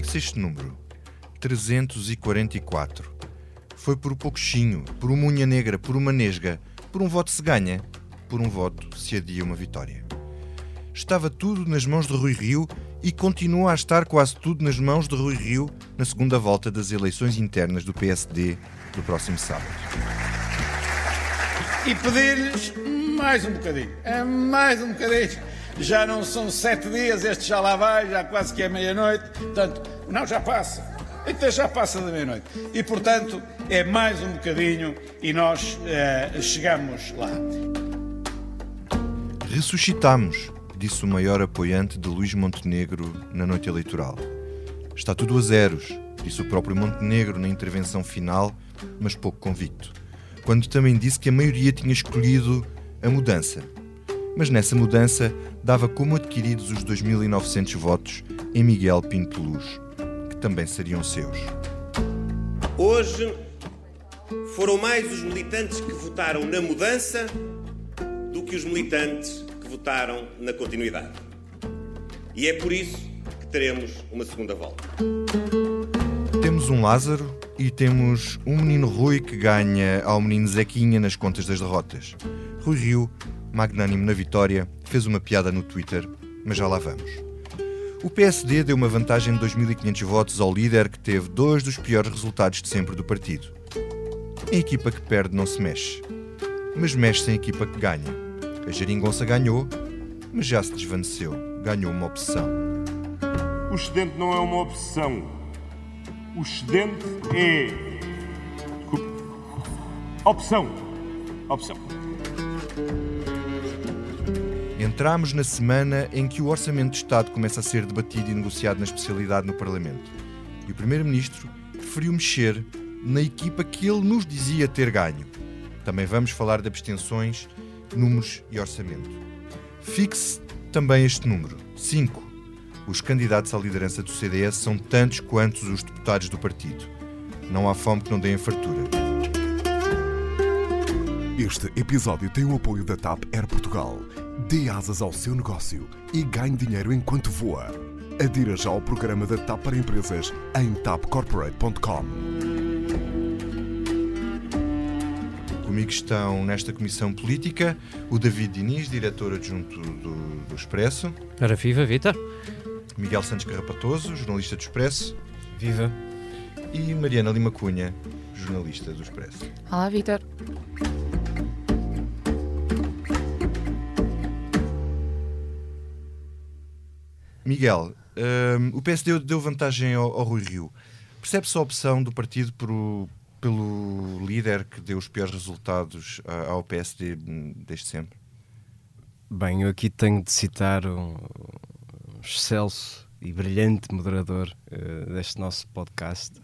Fixe este número: 344. Foi por um pouquinho, por uma unha negra, por uma nesga, por um voto se ganha, por um voto se adia uma vitória. Estava tudo nas mãos de Rui Rio e continua a estar quase tudo nas mãos de Rui Rio na segunda volta das eleições internas do PSD do próximo sábado. E pedir-lhes mais um bocadinho, é mais um bocadinho. Já não são sete dias, este já lá vai, já quase que é meia-noite. Portanto, não, já passa. Então já passa da meia-noite. E, portanto, é mais um bocadinho e nós eh, chegamos lá. Ressuscitamos, disse o maior apoiante de Luís Montenegro na noite eleitoral. Está tudo a zeros, disse o próprio Montenegro na intervenção final, mas pouco convicto, quando também disse que a maioria tinha escolhido a mudança. Mas nessa mudança dava como adquiridos os 2.900 votos em Miguel Pinto Luz, também seriam seus. Hoje foram mais os militantes que votaram na mudança do que os militantes que votaram na continuidade. E é por isso que teremos uma segunda volta. Temos um Lázaro e temos um menino Rui que ganha ao menino Zequinha nas contas das derrotas. Rui Rio, magnânimo na vitória, fez uma piada no Twitter, mas já lá vamos. O PSD deu uma vantagem de 2.500 votos ao líder que teve dois dos piores resultados de sempre do partido. A equipa que perde não se mexe, mas mexe-se equipa que ganha. A Jeringonça ganhou, mas já se desvaneceu, ganhou uma obsessão. O excedente não é uma obsessão. O excedente é. Desculpe. Opção. Opção. Entramos na semana em que o Orçamento de Estado começa a ser debatido e negociado na especialidade no Parlamento. E o Primeiro-Ministro preferiu mexer na equipa que ele nos dizia ter ganho. Também vamos falar de abstenções, números e orçamento. Fixe também este número: 5. Os candidatos à liderança do CDS são tantos quantos os deputados do partido. Não há fome que não dê fartura. Este episódio tem o apoio da TAP Air Portugal. Dê asas ao seu negócio e ganhe dinheiro enquanto voa. Adira já ao programa da TAP para empresas em tapcorporate.com. Comigo estão nesta comissão política o David Diniz, diretor adjunto do, do Expresso, Ora, viva, Vitor. Miguel Santos Carrapatoso, jornalista do Expresso, Viva. e Mariana Lima Cunha, jornalista do Expresso. Olá, Vitor. Miguel, hum, o PSD deu vantagem ao, ao Rui Rio. Percebe-se a opção do partido por o- pelo líder que deu os piores resultados ao PSD hum, desde sempre? Bem, eu aqui tenho de citar um, um excelso e brilhante moderador eh, deste nosso podcast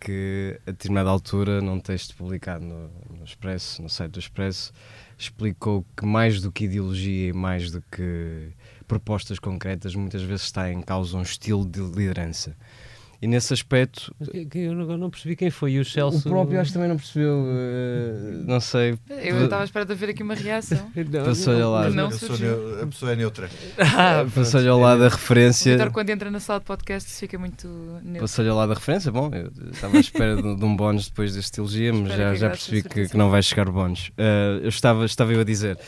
que, a determinada altura, num texto publicado no, no Expresso, no site do Expresso, explicou que mais do que ideologia e mais do que propostas concretas, muitas vezes está em causa um estilo de liderança. E nesse aspecto, Que- que Eu não, não percebi quem foi. E o Celso. o próprio acho que também não percebeu, eh, não sei. Eu estava à espera de ver aqui uma reação. Não, Passou-lhe ao lado. Não a pessoa é neutra. Ah, Passou-lhe ao lado da O referência. Vitor, quando entra na sala de podcast, fica muito neutro. Passou-lhe ao lado da referência, bom, eu estava à espera de, de um bónus depois deste elogio, mas já, que já percebi a que, que não vai chegar o bónus. Ah, eu estava, estava eu a dizer,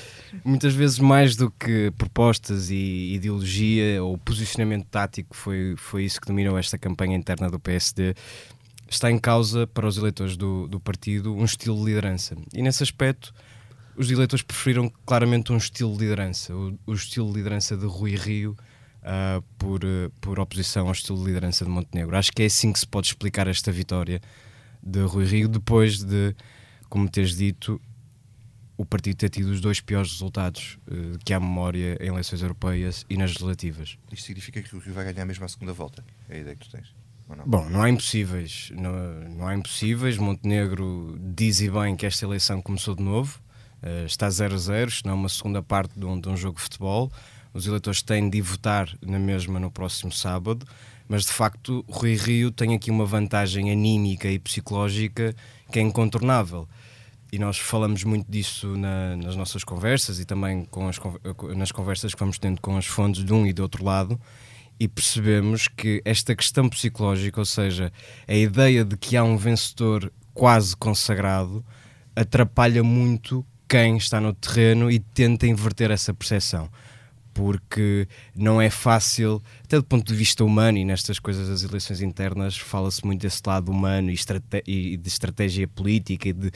muitas vezes mais do que propostas e ideologia ou posicionamento tático, foi, foi isso que dominou esta campanha interna do PSD, está em causa para os eleitores do, do partido um estilo de liderança. E nesse aspecto, os eleitores preferiram claramente um estilo de liderança, o, o estilo de liderança de Rui Rio, ah, por, eh, por oposição ao estilo de liderança de Montenegro. Acho que é assim que se pode explicar esta vitória de Rui Rio, depois de, como teres dito, o partido ter tido os dois piores resultados eh, que há memória em eleições europeias e nas legislativas. Isto significa que o Rio vai ganhar mesmo à segunda volta? É a ideia que tu tens? Não? Bom, não há impossíveis. Não, não há impossíveis. Montenegro diz e bem que esta eleição começou de novo. Eh, está 0 a 0, isto não é uma segunda parte de um, de um jogo de futebol. Os eleitores têm de ir votar na mesma no próximo sábado. Mas de facto, Rui Rio tem aqui uma vantagem anímica e psicológica que é incontornável. E nós falamos muito disso na- nas nossas conversas e também com as nas conversas que vamos tendo com as fontes de um e do outro lado. e percebemos que esta questão psicológica, ou seja, a ideia de que há um vencedor quase consagrado, atrapalha muito quem está no terreno e tenta inverter essa percepção. Porque não é fácil, até do ponto de vista humano, e nestas coisas das eleições internas, fala-se muito desse lado humano e, e de estratégia política e de,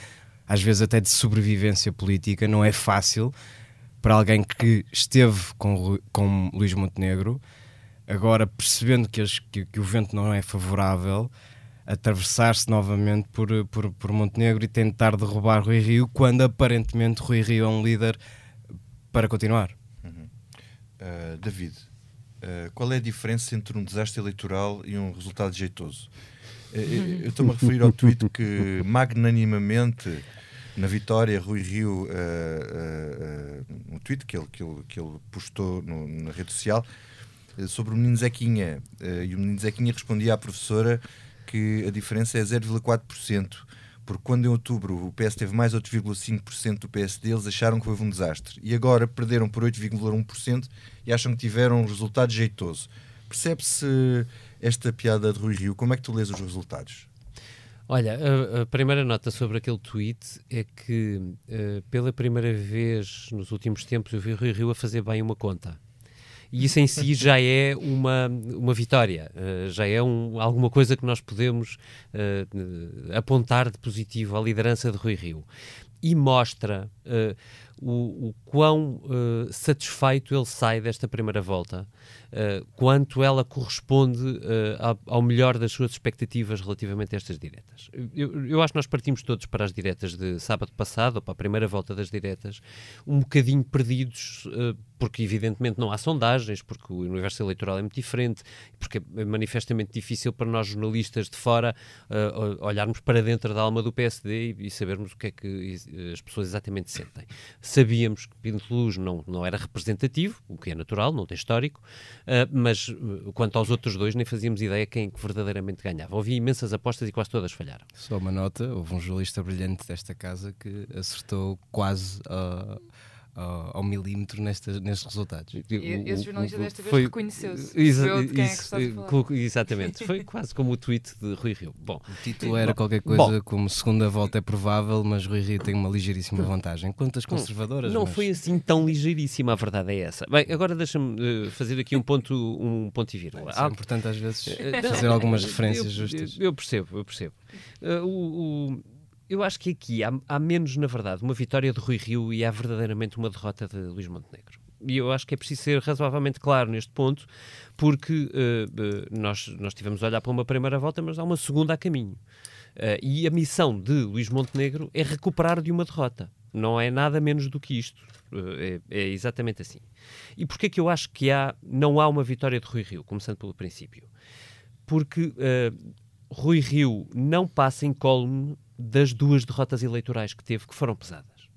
às vezes, até de sobrevivência política. Não é fácil para alguém que esteve com, com Luís Montenegro, agora percebendo que, as, que, que o vento não é favorável, atravessar-se novamente por, por, por, Montenegro e tentar derrubar Rui Rio, quando aparentemente Rui Rio é um líder para continuar. Uhum. Uh, David, uh, qual é a diferença entre um desastre eleitoral e um resultado jeitoso? Uh, eu estou-me a referir ao tweet que magnanimamente na vitória, Rui Rio, um tweet que ele, que ele, que ele postou no, na rede social sobre o menino Zequinha. e o menino Zequinha respondia à professora que a diferença é 0,4%, porque quando em outubro o PS teve mais 8,5% do PSD, eles acharam que houve um desastre. E agora perderam por 8,1% e acham que tiveram um resultado jeitoso. Percebe-se esta piada de Rui Rio? Como é que tu lês os resultados? Olha, a, a, primeira nota sobre aquele tweet é que, uh, pela primeira vez nos últimos tempos, eu vi o Rui Rio a fazer bem uma conta e isso em si já é uma, uma vitória, uh, já é um, alguma coisa que nós podemos uh, apontar de positivo à liderança de Rui Rio. E mostra uh, o, o, quão satisfeito ele sai desta primeira volta, quanto ela corresponde ao, ao, melhor das suas expectativas relativamente a estas diretas. Eu, eu, acho que nós partimos todos para as diretas de sábado passado, ou para a primeira volta das diretas, um bocadinho perdidos porque evidentemente não há sondagens, porque o universo eleitoral é muito diferente, porque é manifestamente difícil para nós jornalistas de fora uh, olharmos para dentro da alma do PSD e, e, sabermos o que é que as pessoas exatamente sentem. Sabíamos que Pinto Luz não, não era representativo, o que é natural, não tem histórico, uh, mas uh, quanto aos outros dois nem fazíamos ideia quem verdadeiramente ganhava. Houve imensas apostas e quase todas falharam. Só uma nota, houve um jornalista brilhante desta casa que acertou quase uh, ao, ao milímetro nestes, nestes resultados. E, esse jornalista desta vez reconheceu-se. Exa de quem isso, é que Exatamente, foi quase como o tweet de Rui Rio. Bom, o título era qualquer coisa bom, como segunda volta é provável, mas Rui Rio tem uma ligeiríssima vantagem. Quantas conservadoras? Não mas... foi assim tão ligeiríssima, a verdade é essa. Bem, agora deixa-me uh, fazer aqui um ponto, um ponto e vírgula. É importante às vezes eh, fazer algumas referências eu, justas. Eu, eu percebo, eu percebo. Uh, o, o eu acho que aqui há, há, menos, na verdade, uma vitória de Rui Rio e há verdadeiramente uma derrota de Luís Montenegro. E eu acho que é preciso ser razoavelmente claro neste ponto, porque uh, uh, nós, nós tivemos a olhar para uma primeira volta, mas há uma segunda a caminho. Uh, e a missão de Luís Montenegro é recuperar de uma derrota. Não é nada menos do que isto. É, é, exatamente assim. E porquê é que eu acho que há, não há uma vitória de Rui Rio, começando pelo princípio? Porque Rui Rio não passa em colme das duas derrotas eleitorais que teve, que foram pesadas.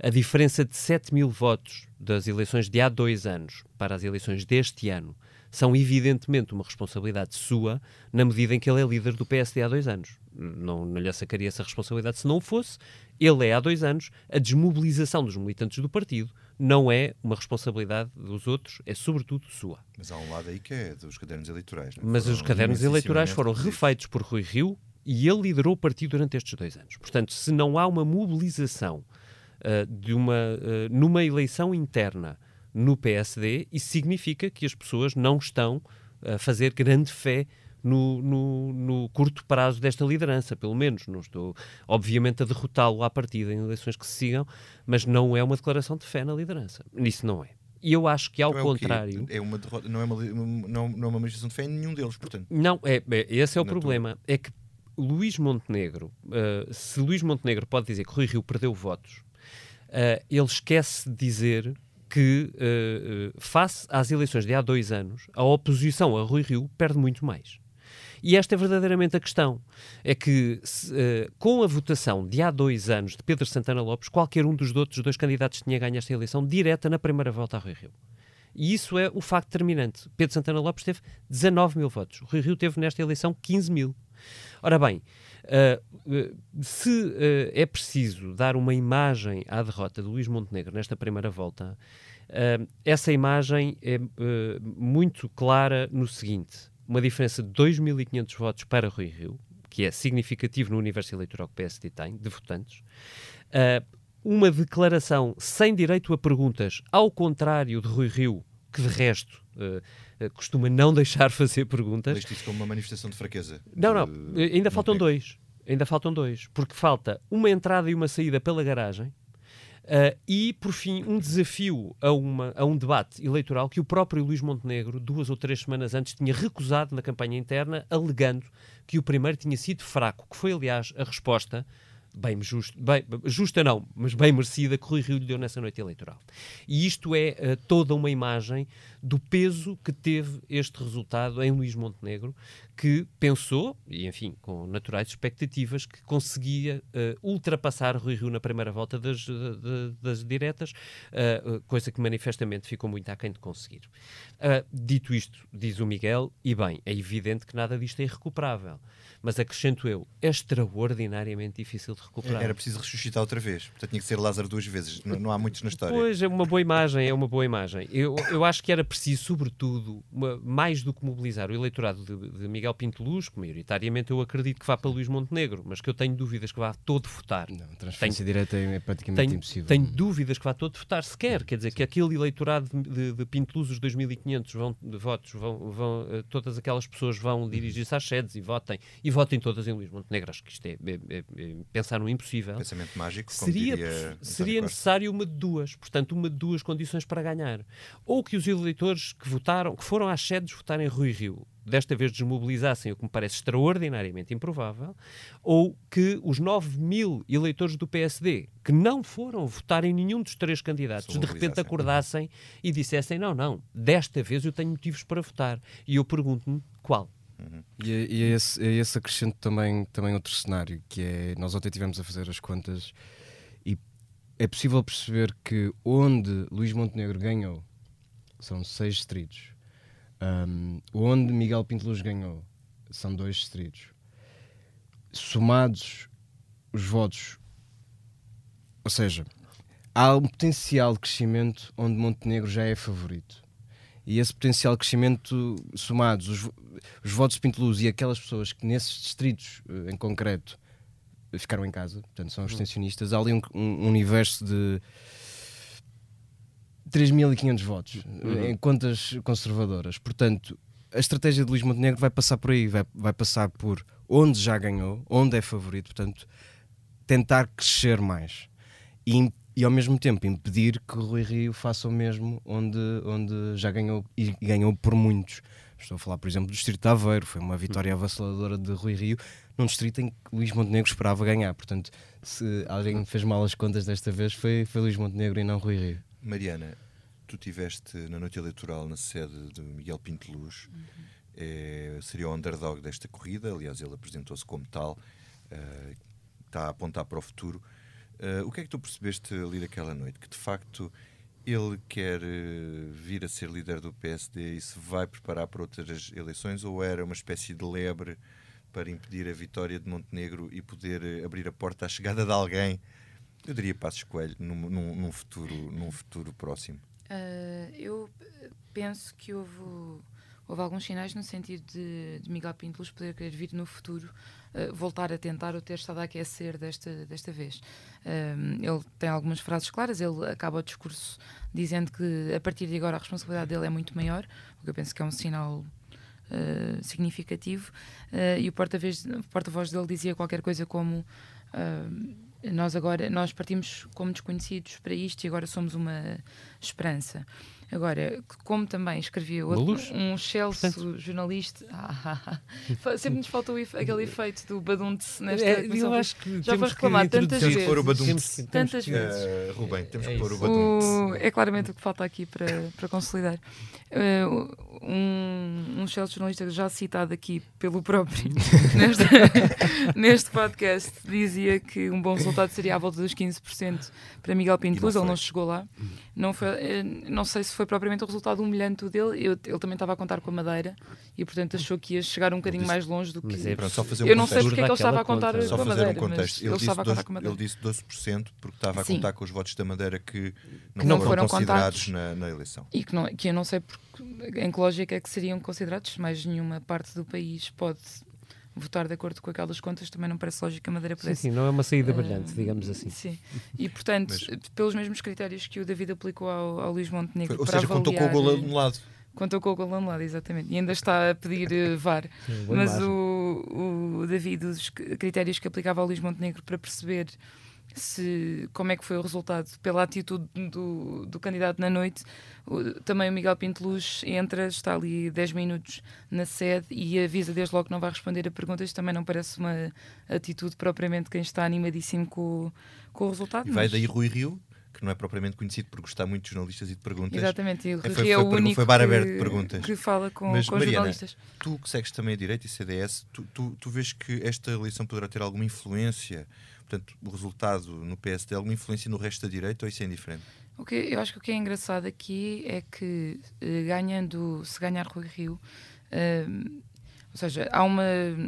A diferença de 7 mil votos das eleições de há dois anos para as eleições deste ano são evidentemente uma responsabilidade sua, na medida em que ele é líder do PSD há dois anos. Não, não lhe sacaria essa responsabilidade se não fosse. Ele é há dois anos. A desmobilização dos militantes do partido não é uma responsabilidade dos outros, é sobretudo sua. Mas há um lado aí que é dos cadernos eleitorais. Não? Mas foram os cadernos eleitorais foram refeitos por Rui Rio e ele liderou o partido durante estes dois anos. Portanto, se não há uma mobilização uh, de uma, uh, numa eleição interna no PSD, isso significa que as pessoas não estão a fazer grande fé no, no, no, curto prazo desta liderança, pelo menos. Não estou, obviamente, a derrotá-lo à partida em eleições que se sigam, mas não é uma declaração de fé na liderança. Isso não é. E eu acho que, ao então é contrário. É uma derrota, não, é uma, não, não é uma manifestação de fé em nenhum deles, portanto. Não, é, é esse é o problema. É que Luís Montenegro, uh, se Luís Montenegro pode dizer que Rui Rio perdeu votos, uh, ele esquece de dizer que, uh, face às eleições de há dois anos, a oposição a Rui Rio perde muito mais. E esta é verdadeiramente a questão. É que, se, uh, com a votação de há dois anos de Pedro Santana Lopes, qualquer um dos outros dois candidatos tinha ganho esta eleição direta na primeira volta a Rui Rio. E isso é o facto determinante. Pedro Santana Lopes teve 19 mil votos. Rui Rio teve nesta eleição 15 mil. Ora bem, uh, se uh, é preciso dar uma imagem à derrota de Luís Montenegro nesta primeira volta, Uh, essa imagem é muito clara no seguinte: uma diferença de 2.500 votos para Rui Rio, que é significativo no universo eleitoral que o PSD tem, de votantes. Uma declaração sem direito a perguntas, ao contrário de Rui Rio, que de resto costuma não deixar fazer perguntas. Isto isso como uma manifestação de fraqueza. Não, não, ainda faltam dois. Ainda faltam dois, porque falta uma entrada e uma saída pela garagem, Uh, e, por fim, um desafio a, uma, a um debate eleitoral que o próprio Luís Montenegro, duas ou três semanas antes, tinha recusado na campanha interna, alegando que o primeiro tinha sido fraco, que foi, aliás, a resposta bem, justo, bem justa não, mas bem merecida que Rui Rio lhe deu nessa noite eleitoral. E isto é uh, toda uma imagem do peso que teve este resultado em Luís Montenegro, que pensou, e enfim, com naturais expectativas, que conseguia uh, ultrapassar Rui Rio na primeira volta das, de, das diretas, uh, coisa que manifestamente ficou muito aquém de conseguir. dito isto, diz o Miguel, e bem, é evidente que nada disto é irrecuperável mas acrescento eu, é extraordinariamente difícil de recuperar. Era preciso ressuscitar outra vez, portanto tinha que ser Lázaro duas vezes, não, não há muitos na história. Pois, é uma boa imagem, é uma boa imagem. Eu, eu acho que era preciso, sobretudo, uma, mais do que mobilizar o eleitorado de, de Miguel Pinto Luz, que maioritariamente eu acredito que vá para Luís Montenegro, mas que eu tenho dúvidas que vá todo votar. Não, transferência tenho, direta é praticamente tenho, impossível. Tenho dúvidas que vá todo votar sequer, quer dizer, que aquele eleitorado de, de Pinto Luz, os 2.500 vão, de votos, vão, vão, eh, todas aquelas pessoas vão dirigir-se às sedes e votem, e votem todas em Luís Montenegro. Acho que isto é, é, é, é pensar no impossível. Pensamento mágico, seria, seria necessário uma de duas, portanto, uma de duas condições para ganhar. Ou que os eleitores que votaram, que foram às sedes votarem Rui Rio, desta vez desmobilizassem, o que me parece extraordinariamente improvável, ou que os 9 mil eleitores do PSD que não foram votar em nenhum dos três candidatos, de repente acordassem e dissessem: não, não, desta vez eu tenho motivos para votar. E eu pergunto-me qual. Uhum. E, é, e é, esse, é esse acrescento também, também outro cenário, que é, nós ontem tivemos a fazer as contas e é possível perceber que onde Luís Montenegro ganhou são seis distritos, um, onde Miguel Pinto Luz ganhou são dois distritos. Somados os votos, ou seja, há um potencial de crescimento onde Montenegro já é favorito. E esse potencial de crescimento somados, os, os votos de Pinto Luz e aquelas pessoas que nesses distritos eh, em concreto ficaram em casa, portanto são abstencionistas, há ali um, um universo de 3.500 votos uhum. em contas conservadoras. Portanto, a estratégia de Luís Montenegro vai passar por aí, vai, vai passar por onde já ganhou, onde é favorito, portanto, tentar crescer mais e e ao mesmo tempo impedir que o Rui Rio faça o mesmo onde, onde já ganhou e ganhou por muitos. Estou a falar, por exemplo, do Distrito de Aveiro, foi uma vitória avassaladora de Rui Rio, num distrito em que Luís Montenegro esperava ganhar. Portanto, se alguém fez mal as contas desta vez, foi, foi Luís Montenegro e não Rui Rio. Mariana, tu tiveste na noite eleitoral na sede de Miguel Pinto Luz, uhum. é, seria o underdog desta corrida, aliás, ele apresentou-se como tal, uh, está a apontar para o futuro. Uh, o que é que tu percebeste ali daquela noite? Que de facto ele quer uh, vir a ser líder do PSD e se vai preparar para outras eleições ou era uma espécie de lebre para impedir a vitória de Montenegro e poder abrir a porta à chegada de alguém? Eu diria Passos Coelho num, num, num futuro, num futuro próximo. eu penso que houve houve alguns sinais no sentido de, de Miguel Pinto Luz poder querer vir no futuro uh, voltar a tentar ou ter estado a aquecer desta, desta vez. Um, ele tem algumas frases claras, ele acaba o discurso dizendo que a partir de agora a responsabilidade dele é muito maior, o que eu penso que é um sinal uh, significativo, uh, e o porta-voz porta dele dizia qualquer coisa como nós agora nós partimos como desconhecidos para isto e agora somos uma esperança. Agora, como também escrevia outro, um excelso Portanto... jornalista, ah, sempre nos faltou aquele efeito do badunte nesta é, Eu acho que já foi reclamado tantas temos vezes. Pôr o badunte. Tantas vezes. Uh, Rubem, temos é que pôr o badunte. é claramente o que falta aqui para, para consolidar. Uh, um, um excelente jornalista já citado aqui pelo próprio neste, neste podcast dizia que um bom resultado seria à volta dos 15% para Miguel Pinto Luz, ele não chegou lá. Não, foi, eh, não sei se foi propriamente o resultado humilhante dele, eu, ele também estava a contar com a Madeira e portanto achou que ia chegar um bocadinho mais longe do que. É, pronto, só fazer um eu não sei porque é que ele estava a contar só com a fazer Madeira. um contexto. Ele, Ele, disse contar com a 12, Madeira. ele disse 12% porque estava a contar com os votos da Madeira que não, Que não foram, foram considerados na, na eleição. E que, não, que eu não sei porque, em que lógica é que seriam considerados, mais nenhuma parte do país pode votar de acordo com aquelas contas, também não parece lógico que a Madeira Sim, pudesse. sim, não é uma saída Eh, brilhante, digamos assim. Sim. E portanto, Mas- pelos mesmos critérios que o David aplicou ao, ao Luís Montenegro, Foi- ou para seja, contou com o avaliar- gol anulado. Contou com o gol anulado, exatamente. E ainda está a pedir eh, VAR. boa Mas imagem. o, o David, os critérios que aplicava ao Luís Montenegro para perceber se, como é que foi o resultado pela atitude do, do candidato na noite, o- também o Miguel Pinto Luz entra, está ali 10 minutos na sede e avisa desde logo que não vai responder a perguntas. Também não parece uma atitude propriamente quem está animadíssimo com, o- com o resultado. E vai mas- daí Rui Rio, que não é propriamente conhecido por gostar muito de jornalistas e de perguntas. Exatamente, e o É, Rui foi- é foi o pergu- único foi bar que, aberto de perguntas. que fala com, Mas, com os Mariana, jornalistas. Tu que segues também a Direito e CDS, tu, tu, tu vês que esta eleição poderá ter alguma influência, portanto, o resultado no PSD, alguma influência no resto da direita ou isso é indiferente? O que, eu acho que o que é engraçado aqui é que eh, ganhando, se ganhar Rui Rio, eh, ou seja, há uma,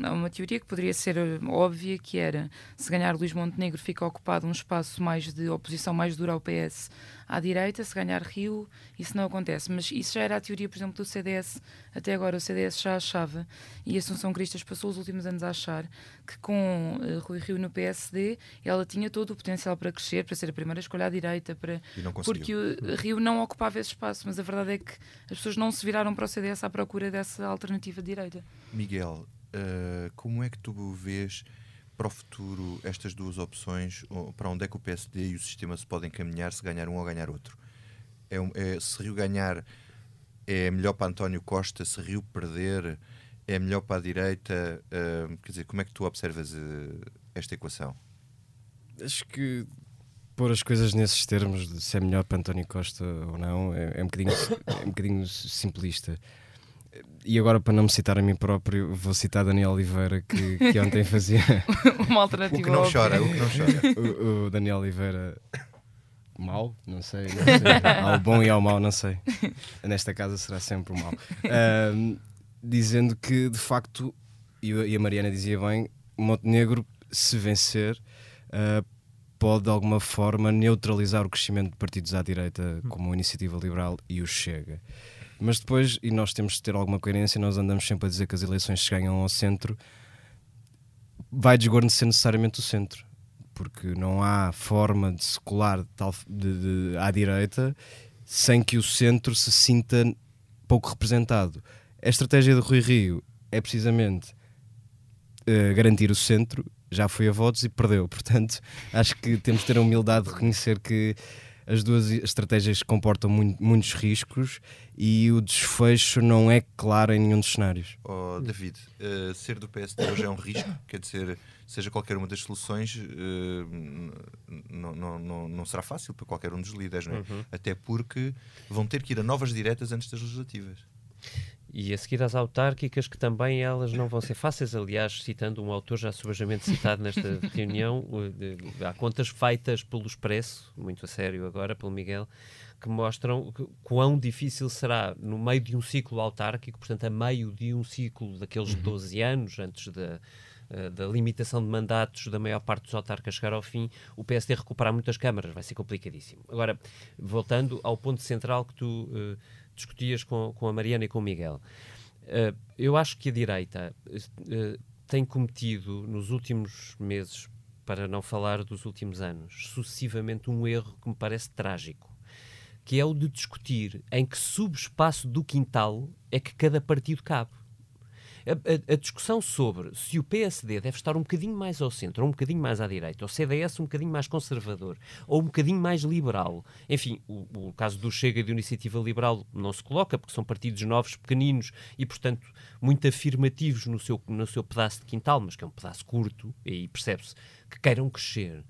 há uma teoria que poderia ser eh, óbvia que era se ganhar Luís Montenegro fica ocupado um espaço mais de oposição mais dura ao PS à direita, se ganhar Rio, isso não acontece. Mas isso já era a teoria, por exemplo, do CDS. Até agora o CDS já achava, e a Assunção Cristas passou os últimos anos a achar, que com eh, Rui Rio no PSD ela tinha todo o potencial para crescer, para ser a primeira escolha à direita, para porque o Rio não ocupava esse espaço, mas a verdade é que as pessoas não se viraram para o CDS à procura dessa alternativa de direita. Miguel, eh, como é que tu vês para o futuro estas duas opções? Para onde é que o PSD e o sistema se podem caminhar se ganhar um ou ganhar outro? É, é- se Rio ganhar é melhor para António Costa, se Rio perder é melhor para a direita? Eh, quer dizer, como é que tu observas eh, esta equação? Acho que pôr as coisas nesses termos de se é melhor para António Costa ou não é, é um, bocadinho, é um bocadinho simplista. E agora, para não me citar a mim próprio, vou citar Daniel Oliveira, que, que ontem fazia Uma O alternativa que não chora, o que não chora. o, o Daniel Oliveira mau, não sei, não sei. ao bom e ao mau, não sei. Nesta casa será sempre o mau. Ahm, dizendo que de facto, e o- a Mariana dizia bem, Montenegro, se vencer, ah, pode de alguma forma neutralizar o crescimento de partidos à direita, como a Iniciativa Liberal e o Chega. Mas depois, e nós temos de ter alguma coerência, nós andamos sempre a dizer que as eleições se ganham ao centro, vai desguarnecer necessariamente o centro, porque não há forma de se colar de de, à direita sem que o centro se sinta pouco representado. A estratégia de Rui Rio é precisamente eh, garantir o centro, já foi a votos e perdeu. Portanto, acho que temos de ter a humildade de reconhecer que as duas estratégias comportam mui- muitos riscos e o desfecho não é claro em nenhum dos cenários. Oh, David, eh, ser do PSD hoje é um risco, quer dizer, seja qualquer uma das soluções, n- não, não, não, não será fácil para qualquer um dos líderes, não é? Até porque vão ter que ir a novas diretas antes das legislativas. E a seguir às autárquicas, que também elas não vão ser fáceis. Aliás, citando um autor já subejamente citado nesta reunião, há contas feitas pelo Expresso, muito a sério agora, pelo Miguel, que mostram quão difícil será no meio de um ciclo autárquico, portanto, a meio de um ciclo daqueles 12 anos, antes da, uh, da limitação de mandatos da maior parte dos autarcas chegar ao fim, o PSD recuperar muitas câmaras, vai ser complicadíssimo. Agora, voltando ao ponto central que tu uh, discutias com, com a Mariana e com o Miguel, uh, eu acho que a direita uh, tem cometido nos últimos meses, para não falar dos últimos anos, sucessivamente um erro que me parece trágico, que é o de discutir em que subespaço do quintal é que cada partido cabe. A, a- a discussão sobre se o PSD deve estar um bocadinho mais ao centro, ou um bocadinho mais à direita, ou o CDS um bocadinho mais conservador, ou um bocadinho mais liberal. Enfim, o, o caso do Chega e da Iniciativa Liberal não se coloca, porque são partidos novos, pequeninos e, portanto, muito afirmativos no seu, no seu pedaço de quintal, mas que é um pedaço curto, e percebe-se que queiram crescer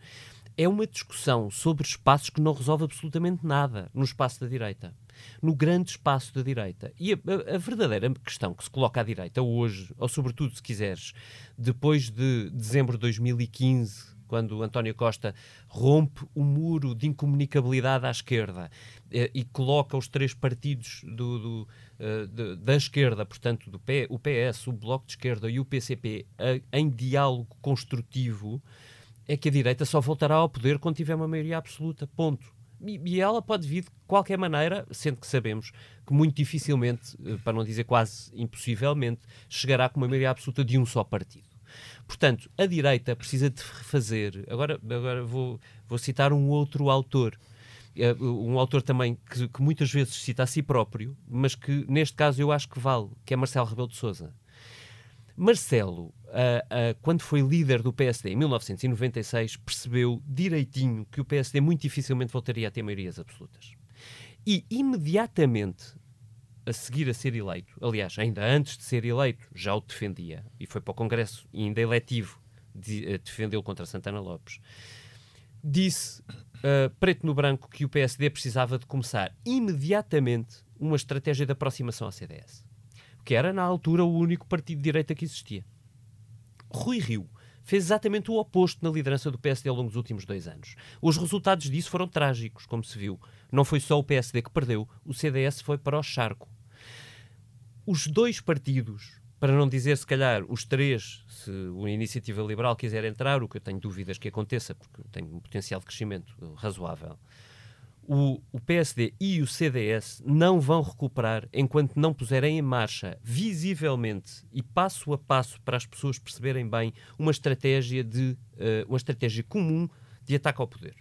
é uma discussão sobre espaços que não resolve absolutamente nada no espaço da direita. No grande espaço da direita. E a, a, a, verdadeira questão que se coloca à direita hoje, ou sobretudo, se quiseres, depois de dezembro de 2015, quando António Costa rompe o muro de incomunicabilidade à esquerda eh, e coloca os três partidos do, do, uh, de, da esquerda, portanto, do P, o PS, o Bloco de Esquerda e o PCP, a, em diálogo construtivo, é que a direita só voltará ao poder quando tiver uma maioria absoluta. Ponto. E, e ela pode vir de qualquer maneira, sendo que sabemos que muito dificilmente, eh, para não dizer quase impossivelmente, chegará com uma maioria absoluta de um só partido. Portanto, a direita precisa de refazer. Agora, agora vou, vou citar um outro autor. Uh, um autor também que, que, muitas vezes cita a si próprio, mas que neste caso eu acho que vale, que é Marcelo Rebelo de Souza. Marcelo, uh, quando foi líder do PSD em 1996, percebeu direitinho que o PSD muito dificilmente voltaria a ter maiorias absolutas. E imediatamente a seguir a ser eleito, aliás, ainda antes de ser eleito, já o defendia, e foi para o Congresso, ainda eletivo, de, uh, defendeu contra Santana Lopes, disse, uh, preto no branco, que o PSD precisava de começar imediatamente uma estratégia de aproximação ao CDS, que era, na altura, o único partido de direita que existia. Rui Rio fez exatamente o oposto na liderança do PSD ao longo dos últimos dois anos. Os resultados disso foram trágicos, como se viu. Não foi só o PSD que perdeu, o CDS foi para o charco os dois partidos, para não dizer se calhar os três, se a Iniciativa Liberal quiser entrar, o que eu tenho dúvidas que aconteça, porque tem um potencial de crescimento razoável, o, o, PSD e o CDS não vão recuperar enquanto não puserem em marcha, visivelmente e passo a passo, para as pessoas perceberem bem, uma estratégia, de, uh, uma estratégia comum de ataque ao poder.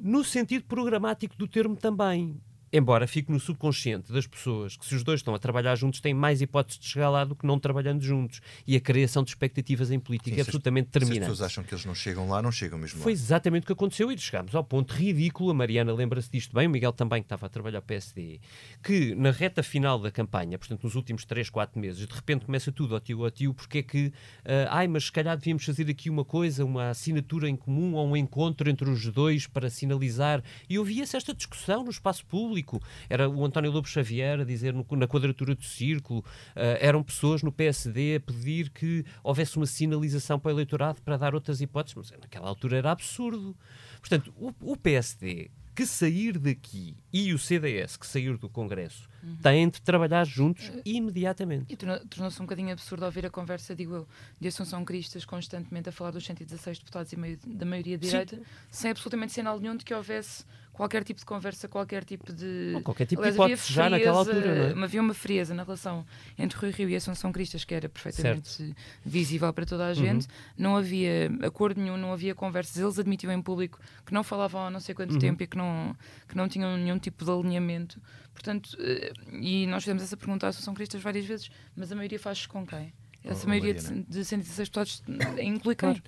No sentido programático do termo também. Embora fique no subconsciente das pessoas que, se os dois estão a trabalhar juntos, têm mais hipóteses de chegar lá do que não trabalhando juntos. E a criação de expectativas em política Sim, é absolutamente determinante. Se as pessoas acham que eles não chegam lá, não chegam mesmo Foi lá. exatamente o que aconteceu e chegámos ao ponto ridículo. A Mariana lembra-se disto bem, o Miguel também, que estava a trabalhar o PSD, que na reta final da campanha, portanto, nos últimos 3, 4 meses, de repente começa tudo ao tio, ao tio, porque é que, uh, ai, mas se calhar devíamos fazer aqui uma coisa, uma assinatura em comum ou um encontro entre os dois para sinalizar. E ouvia-se esta discussão no espaço público. Era o António Lobo Xavier a dizer no, na quadratura do círculo, uh, eram pessoas no PSD a pedir que houvesse uma sinalização para o eleitorado para dar outras hipóteses, mas naquela altura era absurdo. Portanto, o, o PSD que sair daqui e o CDS que sair do Congresso uhum. têm de trabalhar juntos uh, imediatamente. E tornou-se um bocadinho absurdo ouvir a conversa, digo eu, de Assunção Cristas constantemente a falar dos 116 deputados e meio, da maioria direita, Sim. sem absolutamente sinal nenhum de que houvesse qualquer tipo de conversa, qualquer tipo de. qualquer tipo Aliás, de hipótese já naquela altura. Não é? Havia uma frieza na relação entre Rui Rio e Assunção Cristas que era perfeitamente certo. visível para toda a uhum. gente. Uhum. Não havia acordo nenhum, não havia conversas. Eles admitiam em público que não falavam há não sei quanto uhum. tempo e que não, que não tinham nenhum tipo de alinhamento. Portanto, eh, e nós fizemos essa pergunta à Assunção Cristas várias vezes, mas a maioria faz com quem? Essa oh, maioria de, de 116 deputados inclui quem? Claro.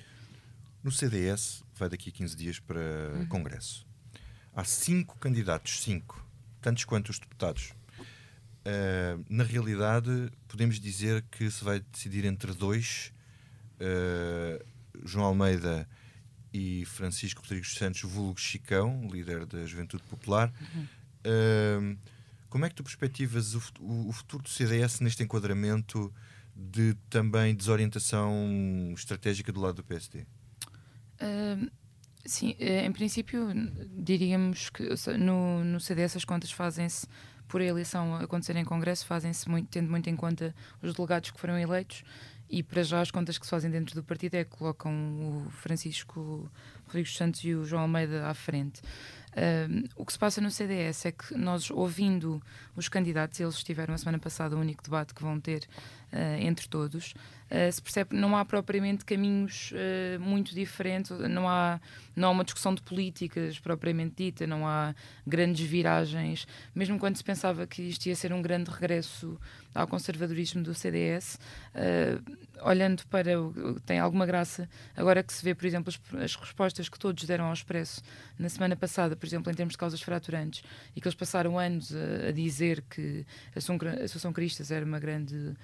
No CDS vai daqui a 15 dias para uhum. Congresso há cinco candidatos, cinco, tantos quanto os deputados. Uh, na realidade, podemos dizer que se vai decidir entre dois, uh, João Almeida e Francisco Rodrigues Santos, vulgo Chicão, líder da Juventude Popular. Uhum. Uh, como é que tu perspectivas o, o, futuro do CDS neste enquadramento de também desorientação estratégica do lado do PSD? Uh Sim, eh, em princípio, diríamos que no, no CDS as contas fazem-se por a eleição acontecer em Congresso, fazem-se tendo muito em conta os delegados que foram eleitos e para já as contas que se fazem dentro do partido é que colocam o Francisco Rodrigues Santos e o João Almeida à frente. Uh, o que se passa no CDS é que nós, ouvindo os candidatos, eles tiveram a semana passada o único debate que vão ter entre todos, uh, se percebe não há propriamente caminhos uh, muito diferentes, não há, não há uma discussão de políticas propriamente dita, não há grandes viragens, mesmo quando se pensava que isto ia ser um grande regresso ao conservadorismo do CDS, olhando para o tem alguma graça agora que se vê, por exemplo, as, as, respostas que todos deram ao Expresso na semana passada, por exemplo, em termos de causas fraturantes, e que eles passaram anos a, a dizer que a Associação Cristas era uma grande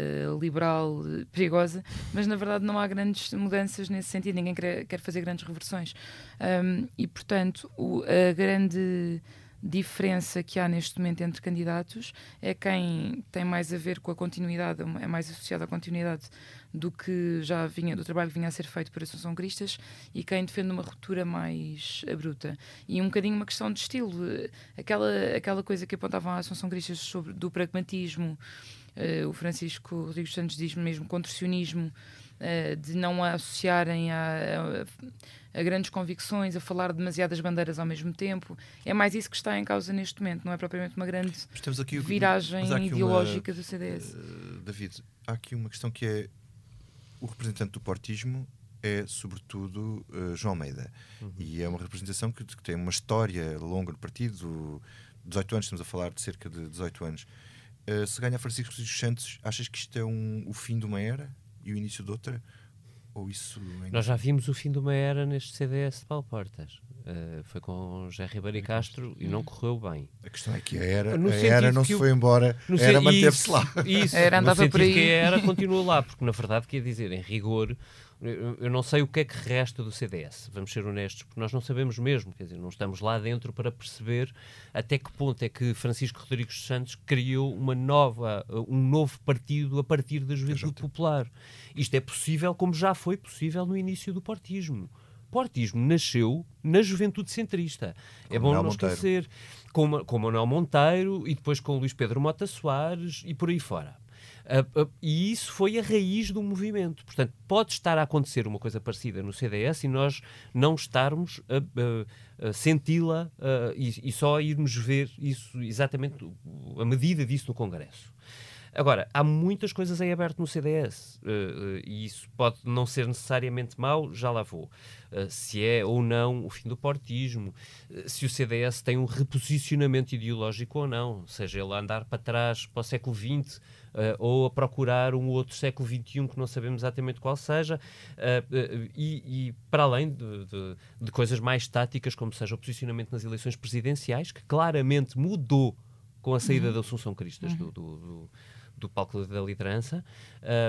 uh, liberal uh, perigosa, mas na verdade não há grandes mudanças nesse sentido, ninguém quer, quer fazer grandes reversões. Um, e portanto, o, a grande diferença que há neste momento entre candidatos é quem tem mais a ver com a continuidade, é mais associado à continuidade do que já vinha, do trabalho que vinha a ser feito por Assunção Cristas e quem defende uma ruptura mais abrupta. E um bocadinho uma questão de estilo, aquela, aquela coisa que apontavam a Assunção Cristas sobre do pragmatismo, uh, o Francisco Rodrigues Santos diz mesmo contorcionismo, uh, de não a associarem a, a, a, grandes convicções, a falar demasiadas bandeiras ao mesmo tempo. É mais isso que está em causa neste momento, não é propriamente uma grande aqui, viragem ideológica uma, do CDS. Uh, eh, David, há aqui uma questão que é o representante do portismo é sobretudo uh, João Almeida uhum. e é uma representação que, que, tem uma história longa no partido 18 anos, estamos a falar de cerca de 18 anos uh, se ganha Francisco dos Santos achas que isto é um, o fim de uma era e o início de outra? Ou isso ainda... Nós já vimos o fim de uma era neste CDS de Paulo Portas. Uh, foi com José Ribeiro e Castro e não correu bem. A questão é que a era, a era não se foi embora, a era manteve-se lá. Isso, a era andava por aí. que a era continua lá, porque na verdade quer dizer, em rigor, eu não sei o que é que resta do CDS, vamos ser honestos, porque nós não sabemos mesmo, quer dizer, não estamos lá dentro para perceber até que ponto é que Francisco Rodrigues Santos criou uma nova, um novo partido a partir da juventude popular. Isto é possível como já foi possível no início do partismo. O partismo nasceu na juventude centrista. é bom não esquecer. Com, com Manuel Monteiro e depois com Luís Pedro Mota Soares e por aí fora. Uh, uh, e isso foi a raiz do movimento. Portanto, pode estar a acontecer uma coisa parecida no CDS e nós não estarmos a, a, a senti-la uh, e, e, só irmos ver isso exatamente a medida disso no Congresso. Agora, há muitas coisas em aberto no CDS uh, uh, e isso pode não ser necessariamente mau, já lá vou. Uh, se é ou não o fim do portismo, se o CDS tem um reposicionamento ideológico ou não, seja ele andar para trás para o século XX ou a procurar um outro século XXI que não sabemos exatamente qual seja, e, e, para além de, de, de coisas mais táticas, como seja o posicionamento nas eleições presidenciais, que claramente mudou com a saída uhum. da Assunção Cristas uhum. do, do, do, do palco da liderança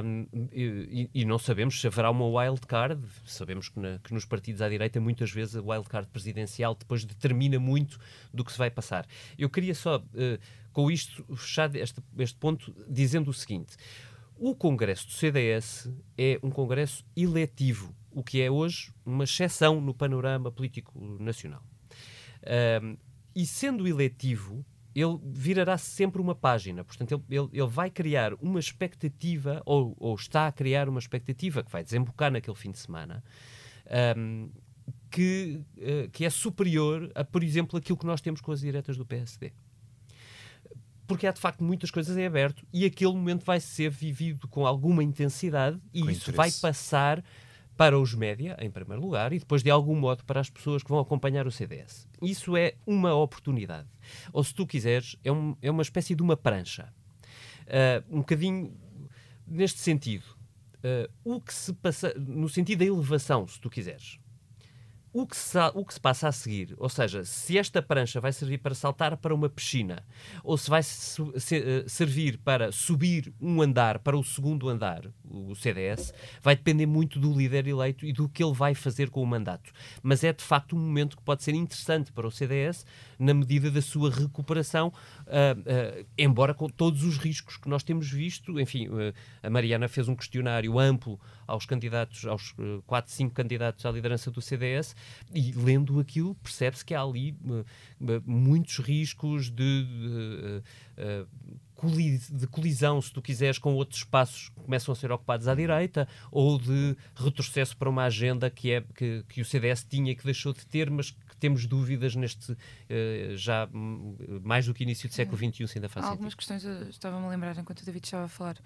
um, e, e, não sabemos se haverá uma wild card. Sabemos que, na, que, nos partidos à direita muitas vezes a wild card presidencial depois determina muito do que se vai passar. Eu queria só, uh, com isto, fechar este, este ponto dizendo o seguinte. O Congresso do CDS é um Congresso eletivo, o que é hoje uma exceção no panorama político nacional. Um, e sendo eletivo, ele virará sempre uma página. Portanto, ele, ele, ele vai criar uma expectativa, ou, ou, está a criar uma expectativa que vai desembocar naquele fim de semana, um, que, uh, que é superior a, por exemplo, aquilo que nós temos com as diretas do PSD. Porque há de facto muitas coisas em aberto e aquele momento vai ser vivido com alguma intensidade e com isso interesse. vai passar para os média, em primeiro lugar, e depois, de algum modo, para as pessoas que vão acompanhar o CDS. Isso é uma oportunidade. Ou, se tu quiseres, é, um, é uma espécie de uma prancha. Uh, um bocadinho neste sentido. Uh, o que se passa, no sentido da elevação, se tu quiseres. O que, se, o que se passa a seguir, ou seja, se esta prancha vai servir para saltar para uma piscina ou se vai se, uh, servir para subir um andar para o segundo andar, o CDS, vai depender muito do líder eleito e do que ele vai fazer com o mandato. Mas é de facto um momento que pode ser interessante para o CDS na medida da sua recuperação, uh, uh, embora com todos os riscos que nós temos visto. Enfim, a Mariana fez um questionário amplo aos candidatos, aos uh, 4, 5 candidatos à liderança do CDS, e lendo aquilo percebe-se que há ali uh, muitos riscos de, de, uh, de, colisão, se tu quiseres, com outros espaços que começam a ser ocupados à direita, ou de retrocesso para uma agenda que, é, que, que o CDS tinha e que deixou de ter, mas que temos dúvidas neste já mais do que início do século XXI, se ainda faz Há algumas questões, estava-me a lembrar enquanto o David estava a falar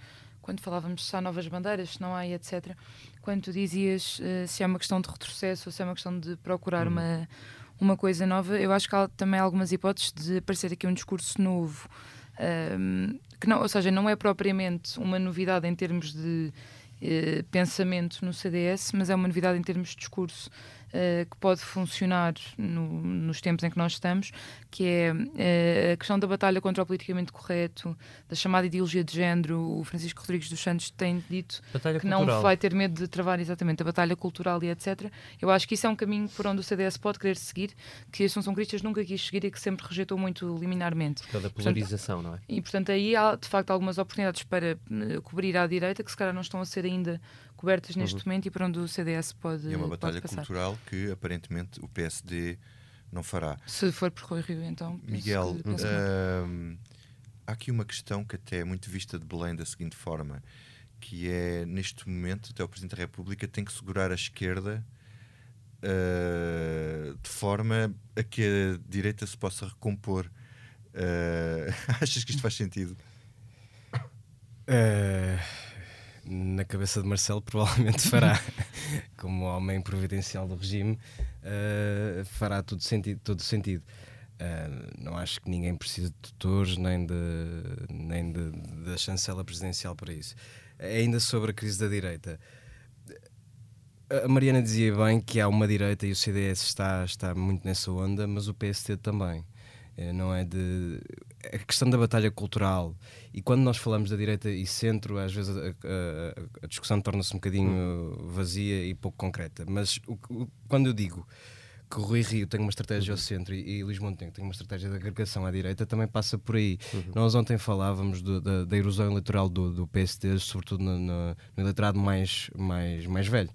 quando falávamos se há novas bandeiras, se não há, etc. Quando tu dizias uh, se é uma questão de retrocesso ou se é uma questão de procurar uhum. uma, uma coisa nova, eu acho que há também algumas hipóteses de aparecer aqui um discurso novo. Um, ehm, que não, ou seja, não é propriamente uma novidade em termos de uh, pensamento no CDS, mas é uma novidade em termos de discurso. Uh, que pode funcionar no, nos tempos em que nós estamos, que é uh, a questão da batalha contra o politicamente correto, da chamada ideologia de género. O Francisco Rodrigues dos Santos tem dito batalha que cultural. não vai ter medo de travar exatamente a batalha cultural e etc. Eu acho que isso é um caminho por onde o CDS pode querer seguir, que a Assunção Cristas nunca quis seguir e que sempre rejeitou muito liminarmente. Toda a polarização, portanto, não é? E portanto aí há de facto algumas oportunidades para uh, cobrir à direita que se calhar não estão a ser ainda cobertas neste Uhum. momento e por onde o CDS pode E é uma batalha cultural que aparentemente o PSD não fará. Se for por Rui Rio, então. Miguel, que- hum, há aqui uma questão que até é muito vista de Belém da seguinte forma, que é neste momento até o Presidente da República tem que segurar a esquerda uh, de forma a que a direita se possa recompor. Uh, achas que isto faz sentido? Na cabeça de Marcelo provavelmente fará, como homem providencial do regime, eh, fará todo sentido. Todo sentido. Eh, não acho que ninguém precise de tutores nem, de, nem de, da chancela presidencial para isso. Ainda sobre a crise da direita. A Mariana dizia bem que há uma direita e o CDS está, está muito nessa onda, mas o PSD também. Eh, Não é de. A questão da batalha cultural. E quando nós falamos da direita e centro, às vezes a, a- a discussão torna-se um bocadinho vazia e pouco concreta. Mas o o- quando eu digo que o Rui Rio tem uma estratégia ao centro e, e Luís Montenegro tem uma estratégia de agregação à direita, também passa por aí. Nós ontem falávamos do- da, da erosão eleitoral do, do PSD, sobretudo no, no- no eleitorado mais, mais, mais velho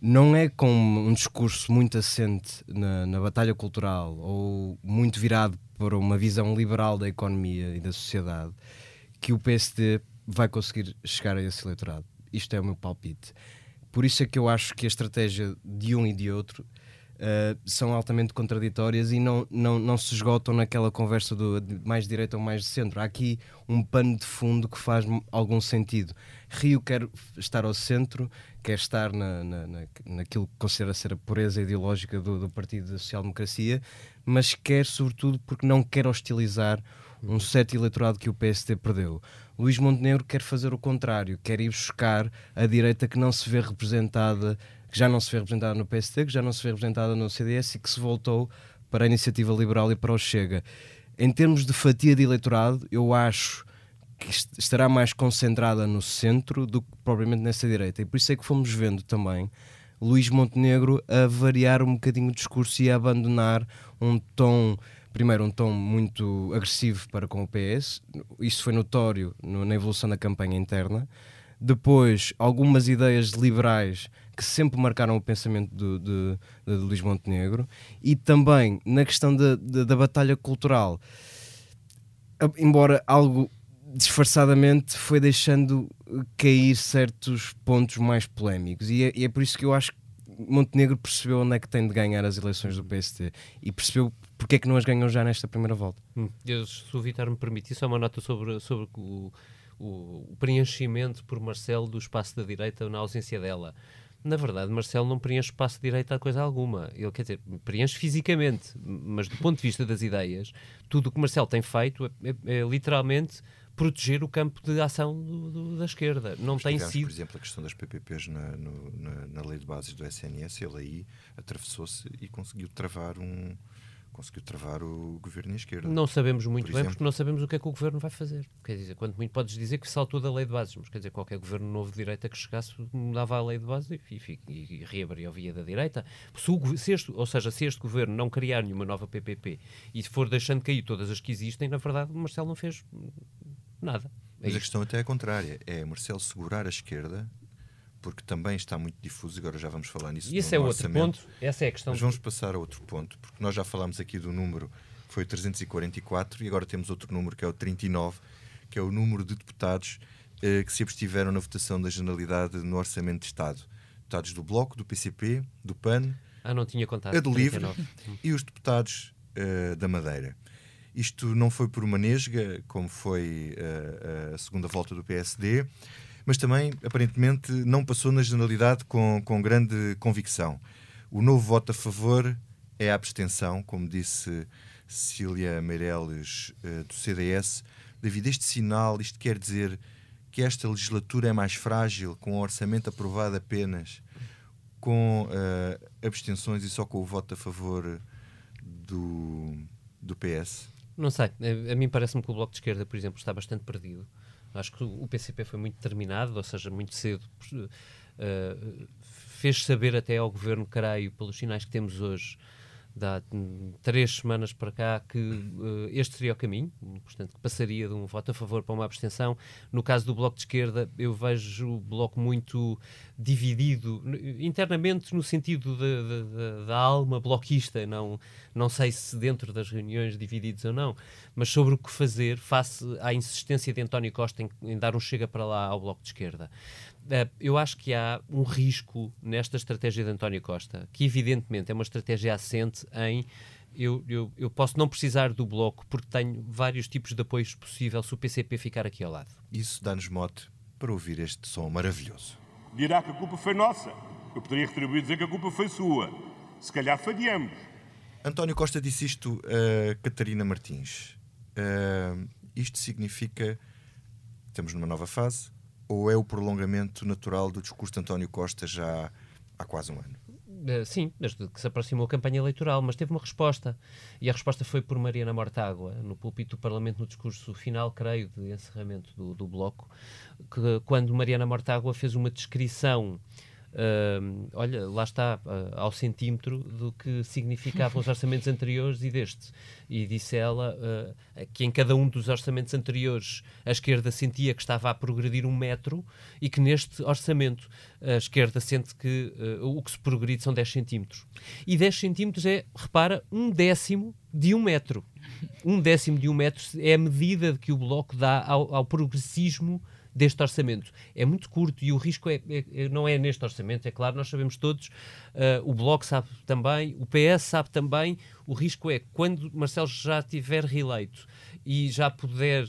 não é com um discurso muito assente na, na batalha cultural ou muito virado para uma visão liberal da economia e da sociedade que o PSD vai conseguir chegar a esse eleitorado. Isto é o meu palpite. Por isso é que eu acho que a estratégia de um e de outro uh, são altamente contraditórias e não, não, não se esgotam naquela conversa do mais direita ou mais de centro. Há aqui um pano de fundo que faz algum sentido. Rio quer estar ao centro, quer estar na, na, na, naquilo que considera ser a pureza ideológica do, do Partido da Social Democracia, mas quer, sobretudo, porque não quer hostilizar um certo eleitorado que o PSD perdeu. Luís Montenegro quer fazer o contrário, quer ir buscar a direita que não se vê representada, que já não se vê representada no PSD, que já não se vê representada no CDS e que se voltou para a iniciativa liberal e para o Chega. Em termos de fatia de eleitorado, eu acho que est- estará mais concentrada no centro do que propriamente nessa direita. E por isso é que fomos vendo também Luís Montenegro a variar um bocadinho o discurso e a abandonar um tom, primeiro, um tom muito agressivo para com o PS. Isso foi notório no- na evolução da campanha interna. Depois, algumas ideias liberais que sempre marcaram o pensamento de, de Luís Montenegro. E também na questão da- da- da batalha cultural embora algo disfarçadamente foi deixando cair certos pontos mais polémicos e é, e é por isso que eu acho que Montenegro percebeu onde é que tem de ganhar as eleições do PST e percebeu porque é que não as ganham já nesta primeira volta. Hum. Se o Vitor me permitir, só uma nota sobre, sobre o, o- preenchimento por Marcelo do espaço da direita na ausência dela. Na verdade, Marcelo não preenche espaço de direita a coisa alguma. Ele, quer dizer, preenche fisicamente, mas do ponto de vista das ideias, tudo o que Marcelo tem feito é, é- é literalmente proteger o campo de ação do- do- da esquerda. Não tem Tivemos, sido. por exemplo, a questão das PPPs na, no- na- na lei de bases do SNS, ele aí atravessou-se e conseguiu travar um conseguiu travar o governo à esquerda. Não sabemos muito por bem exemplo. porque não sabemos o que é que o governo vai fazer. Quer dizer, quanto muito podes dizer que saltou da lei de bases, mas quer dizer, qualquer governo novo de direita que chegasse mudava a lei de bases e, e, e, e reabria a via da direita. Se, o se este, ou seja, se este governo não criar nenhuma nova PPP e for deixando cair todas as que existem, na verdade, o Marcelo não fez nada. É Mas a isto. questão até é a contrária. É Marcelo segurar a esquerda, porque também está muito difuso, agora já vamos falar nisso E esse no é outro orçamento. ponto. Essa é a questão. Mas vamos passar a outro ponto, porque nós já falámos aqui do número, foi o 344, e agora temos outro número que é o 39, que é o número de deputados eh, que se abstiveram na votação da generalidade no Orçamento de Estado. Deputados do Bloco, do PCP, do PAN, Ah, não tinha contado. a do Livre 39. e os deputados eh, da Madeira. Isto não foi por uma nesga, como foi eh, a segunda volta do PSD, mas também, aparentemente, não passou na generalidade com, com grande convicção. O novo voto a favor é a abstenção, como disse Cília Meirelles, eh, do CDS. David, este sinal, isto quer dizer que esta legislatura é mais frágil, com o orçamento aprovado apenas com uh, abstenções e só com o voto a favor do, do PS? Não sei. A, mim parece-me que o Bloco de Esquerda, por exemplo, está bastante perdido. Acho que o PCP foi muito determinado, ou seja, muito cedo. Uh, fez saber até ao governo Caraio, pelos sinais que temos hoje, há três semanas para cá que uh, este seria o caminho, portanto, que passaria de um voto a favor para uma abstenção. No caso do Bloco de Esquerda, eu vejo o Bloco muito dividido internamente no sentido da alma bloquista, não, não sei se dentro das reuniões divididos ou não, mas sobre o que fazer face à insistência de António Costa em, em dar um chega para lá ao Bloco de Esquerda. Uh, eu acho que há um risco nesta estratégia de António Costa, que evidentemente é uma estratégia assente em eu, eu, eu, posso não precisar do Bloco porque tenho vários tipos de apoios possíveis se o PCP ficar aqui ao lado. Isso dá-nos mote para ouvir este som maravilhoso. Dirá que a culpa foi nossa. Eu poderia retribuir dizer que a culpa foi sua. Se calhar falhamos. António Costa disse isto a Catarina Martins. Uh, isto significa que estamos numa nova fase, ou é o prolongamento natural do discurso de António Costa já há quase um ano? Uh, sim, desde que se aproximou a campanha eleitoral, mas teve uma resposta. E a resposta foi por Mariana Mortágua, no púlpito do Parlamento, no discurso final, creio, de encerramento do, do Bloco, que quando Mariana Mortágua fez uma descrição Uh, olha, lá está, uh, ao centímetro do que significavam os orçamentos anteriores e deste. E disse ela uh, que em cada um dos orçamentos anteriores a esquerda sentia que estava a progredir um metro e que neste orçamento a esquerda sente que o que se progride são 10 centímetros. E 10 centímetros é, repara, um décimo de um metro. Um décimo de um metro é a medida que o Bloco dá ao, ao progressismo deste orçamento. É muito curto e o risco é, é, é, não é neste orçamento, é claro, nós sabemos todos, uh, o Bloco sabe também, o PS sabe também, o risco é quando Marcelo já tiver reeleito e já puder uh,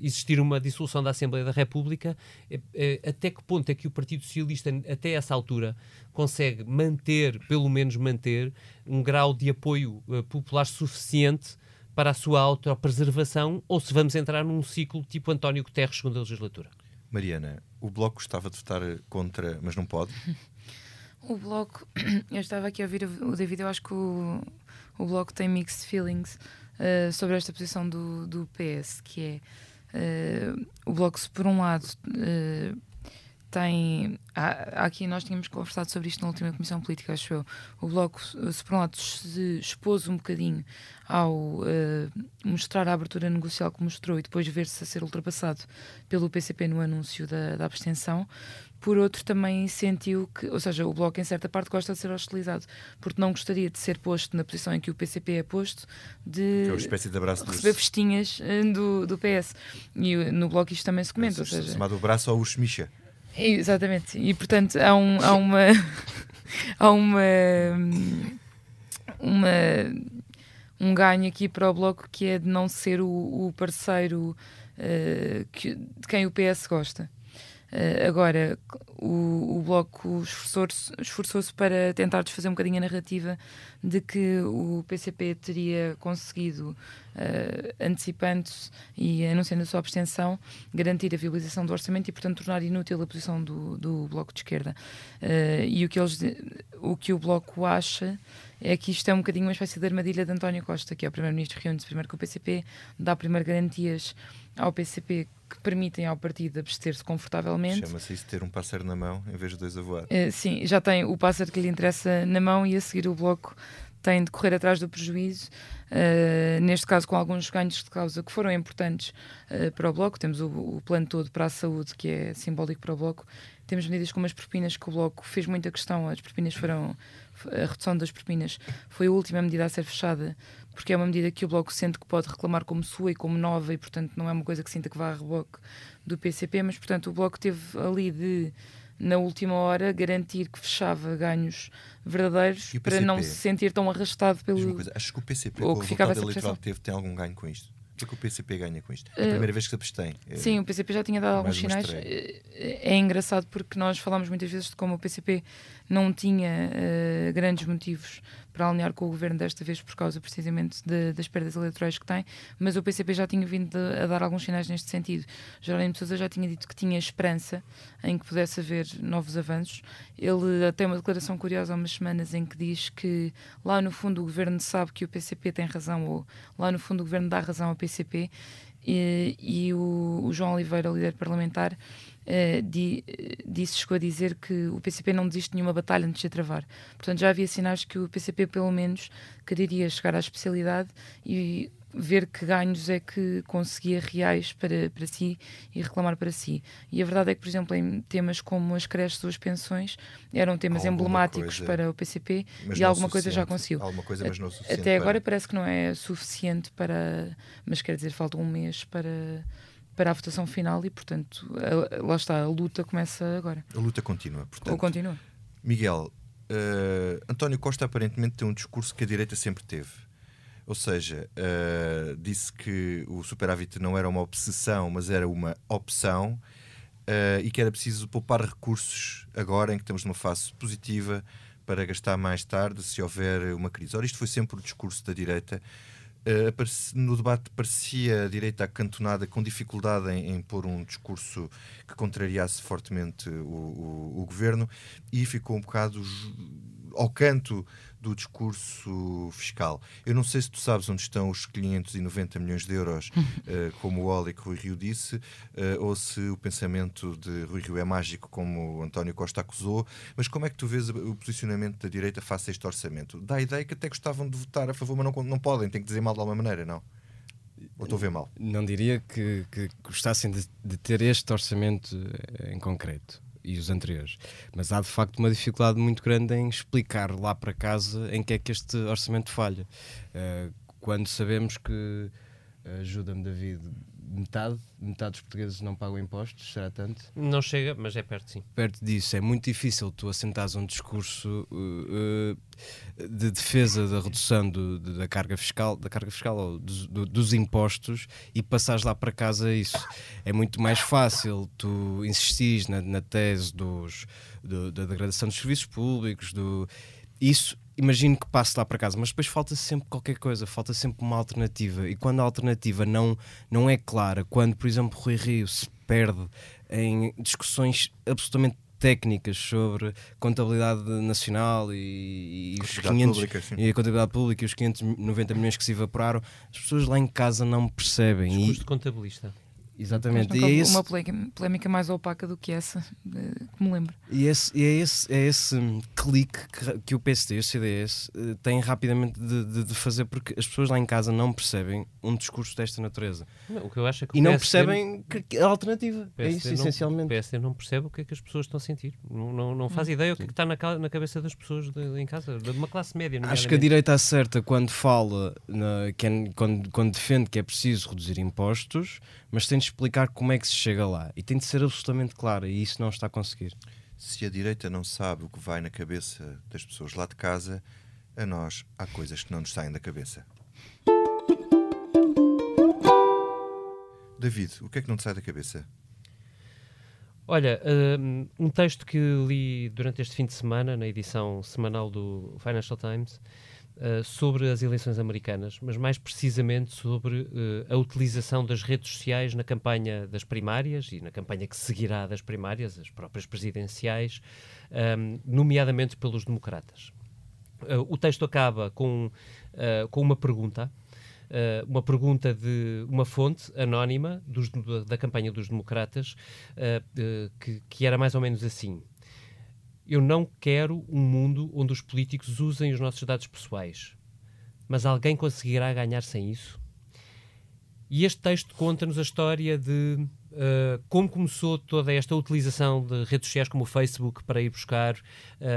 existir uma dissolução da Assembleia da República, é, é, até que ponto é que o Partido Socialista, até essa altura, consegue manter, pelo menos manter, um grau de apoio uh, popular suficiente para a sua autopreservação ou se vamos entrar num ciclo tipo António Guterres, segunda legislatura. Mariana, o Bloco gostava de votar contra, mas não pode? O Bloco, eu estava aqui a ouvir o David, eu acho que o, o Bloco tem mixed feelings uh, sobre esta posição do, do PS, que é uh, o Bloco, se por um lado uh, tem. Há, aqui nós tínhamos conversado sobre isto na última Comissão Política, acho eu. O Bloco, se por um lado se expôs um bocadinho ao uh, mostrar a abertura negocial que mostrou e depois ver-se a ser ultrapassado pelo PCP no anúncio da, da abstenção, por outro também sentiu que, ou seja, o Bloco em certa parte gosta de ser hostilizado, porque não gostaria de ser posto na posição em que o PCP é posto, de é uma espécie de abraço receber festinhas eh, do, do PS. E no Bloco isto também se comenta. É, ou seja, chamado braço ao Urshmicha. Exatamente. E portanto há, um, há uma há uma uma um ganho aqui para o bloco que é de não ser o, o parceiro uh, que, de quem o PS gosta. Uh, agora, o, o Bloco esforçou-se esforçou para tentar desfazer um bocadinho a narrativa de que o PCP teria conseguido, uh, antecipando-se e anunciando a sua abstenção, garantir a viabilização do orçamento e, portanto, tornar inútil a posição do, do Bloco de Esquerda. Uh, e o que, eles, o que o Bloco acha é que isto é um bocadinho uma espécie de armadilha de António Costa, que é o Primeiro-Ministro, reúne-se primeiro com o PCP, dá primeiro garantias ao PCP que permitem ao partido abster-se confortavelmente. Chama-se isso ter um pássaro na mão em vez de dois a voar. Uh, sim, já tem o pássaro que lhe interessa na mão e a seguir o bloco tem de correr atrás do prejuízo, uh, neste caso com alguns ganhos de causa que foram importantes uh, para o Bloco. Temos o, o, plano todo para a saúde, que é simbólico para o Bloco. Temos medidas como as propinas, que o Bloco fez muita questão. As propinas foram. A redução das propinas foi a última medida a ser fechada porque é uma medida que o Bloco sente que pode reclamar como sua e como nova, e portanto não é uma coisa que sinta que vá a reboque do PCP, mas portanto o Bloco teve ali de, na última hora, garantir que fechava ganhos verdadeiros para não se sentir tão arrastado pelo. Coisa, acho que o PCP, ou que ficava eleitoral que teve, tem algum ganho com isto? Que é que o PCP ganha com isto? É a uh, primeira vez que se abstém. É, sim, o PCP já tinha dado alguns sinais. É, é engraçado porque nós falamos muitas vezes de como o PCP não tinha uh, grandes motivos para alinhar com o governo desta vez por causa precisamente de, das perdas eleitorais que tem, mas o PCP já tinha vindo de, a dar alguns sinais neste sentido. Jerónimo de Sousa já tinha dito que tinha esperança em que pudesse haver novos avanços. Ele tem uma declaração curiosa há umas semanas em que diz que lá no fundo o governo sabe que o PCP tem razão, ou lá no fundo o governo dá razão ao PCP, e, e o, o João Oliveira, líder parlamentar, uh, di, disse, chegou a dizer que o PCP não desiste de nenhuma batalha antes de a travar. Portanto, já havia sinais que o PCP, pelo menos, quereria chegar à especialidade e ver que ganhos é que conseguia reais para, para si e reclamar para si. E a verdade é que, por exemplo, em temas como as creches ou as pensões, eram temas alguma emblemáticos coisa, para o PCP e alguma coisa já conseguiu. Alguma coisa, mas não suficiente Até agora para... parece que não é suficiente para. Mas quer dizer, falta um mês para para a votação final e, portanto, a, lá está, a luta começa agora. A luta continua, portanto. Ou continua. Miguel, uh, António Costa aparentemente tem um discurso que a direita sempre teve. Ou seja, uh, disse que o superávit não era uma obsessão, mas era uma opção uh, e que era preciso poupar recursos agora em que estamos numa fase positiva para gastar mais tarde se houver uma crise. Ora, isto foi sempre o discurso da direita no debate parecia a direita acantonada com dificuldade em, em pôr um discurso que contrariasse fortemente o, o, o, governo e ficou um bocado ao canto do discurso fiscal. Eu não sei se tu sabes onde estão os 590 milhões de euros, uh, como o Oli que Rui Rio disse, uh, ou se o pensamento de Rui Rio é mágico, como o António Costa acusou, mas como é que tu vês o posicionamento da direita face a este orçamento? Dá a ideia que até gostavam de votar a favor, mas não, não podem, têm que dizer mal de alguma maneira, não? Ou estou a ver mal? Não diria que, que gostassem de, de ter este orçamento eh, em concreto e os anteriores. Mas há de facto uma dificuldade muito grande em explicar lá para casa em que é que este orçamento falha. Uh, quando sabemos que, ajuda-me David, metade, metade dos portugueses não pagam impostos, será tanto? Não chega, mas é perto sim. Perto disso, é muito difícil tu assentares um discurso uh, uh, de defesa da redução do, de, da carga fiscal, da carga fiscal ou dos, do, dos impostos e passares lá para casa isso. É muito mais fácil tu insistir na, na tese dos, do, da degradação dos serviços públicos, do isso imagino que passe lá para casa, mas depois falta sempre qualquer coisa, falta sempre uma alternativa. E quando a alternativa não, não é clara, quando, por exemplo, Rui Rio se perde em discussões absolutamente técnicas sobre contabilidade nacional e, e os 500 pública, e a contabilidade pública e os 590 milhões que se evaporaram, as pessoas lá em casa não percebem. Discurso e, de contabilista. Exatamente. E é esse... Uma polémica mais opaca do que essa, que me lembro. E, esse, e é, esse, é esse clique que, que o PSD e o CDS uh, eh, têm rapidamente de, de, de, fazer, porque as pessoas lá em casa não percebem um discurso desta natureza. Não, o que eu acho é que e não percebem que, a alternativa. é isso, não, essencialmente. O PSD não percebe o que é que as pessoas estão a sentir. Não, não, não faz hum, ideia o que, é que está na, na cabeça das pessoas de, de, em casa, de uma classe média. Acho que a direita acerta quando fala, na, é, quando, quando defende que é preciso reduzir impostos mas tem de explicar como é que se chega lá e tem de ser absolutamente clara e isso não está a conseguir. Se a direita não sabe o que vai na cabeça das pessoas lá de casa, a nós há coisas que não nos saem da cabeça. David, o que é que não te sai da cabeça? Olha, um texto que li durante este fim de semana, na edição semanal do Financial Times, uh, sobre as eleições americanas, mas mais precisamente sobre uh, a utilização das redes sociais na campanha das primárias e na campanha que seguirá das primárias, as próprias presidenciais, um, ehm, nomeadamente pelos democratas. Uh, o texto acaba com, com uma pergunta. Uh, uma pergunta de uma fonte anónima dos, da campanha dos democratas uh, uh, que, que, era mais ou menos assim: eu não quero um mundo onde os políticos usem os nossos dados pessoais. Mas alguém conseguirá ganhar sem isso? E este texto conta-nos a história de uh, como começou toda esta utilização de redes sociais como o Facebook para ir buscar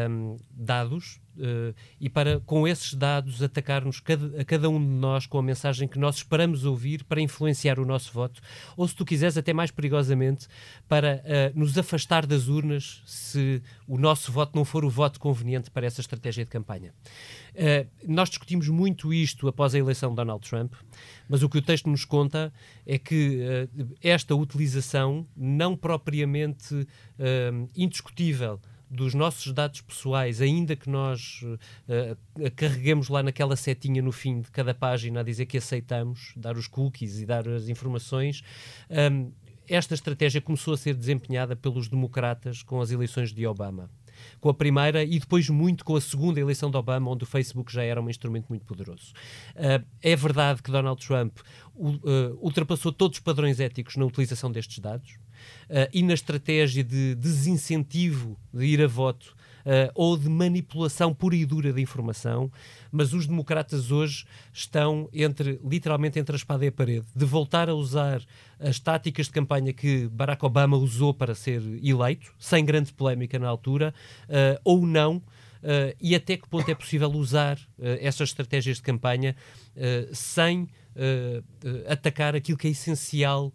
um, dados uh, e para, com esses dados, atacar-nos cada, a cada um de nós com a mensagem que nós esperamos ouvir para influenciar o nosso voto, ou se tu quiseres, até mais perigosamente, para uh, nos afastar das urnas se o nosso voto não for o voto conveniente para essa estratégia de campanha. Uh, nós discutimos muito isto após a eleição de Donald Trump, mas o que o texto nos conta é que esta utilização, não propriamente indiscutível, dos nossos dados pessoais, ainda que nós uh, carreguemos lá naquela setinha no fim de cada página a dizer que aceitamos, dar os cookies e dar as informações, um, esta estratégia começou a ser desempenhada pelos democratas com as eleições de Obama com a primeira e depois muito com a segunda eleição de Obama, onde o Facebook já era um instrumento muito poderoso. Uh, é verdade que Donald Trump uh, ultrapassou todos os padrões éticos na utilização destes dados uh, e na estratégia de desincentivo de ir a voto uh, ou de manipulação pura e dura da informação, mas os democratas hoje estão entre, literalmente entre a espada e a parede, de voltar a usar as táticas de campanha que Barack Obama usou para ser eleito, sem grande polémica na altura, uh, ou não, Uh, e até que ponto é possível usar uh, essas estratégias de campanha sem atacar aquilo que é essencial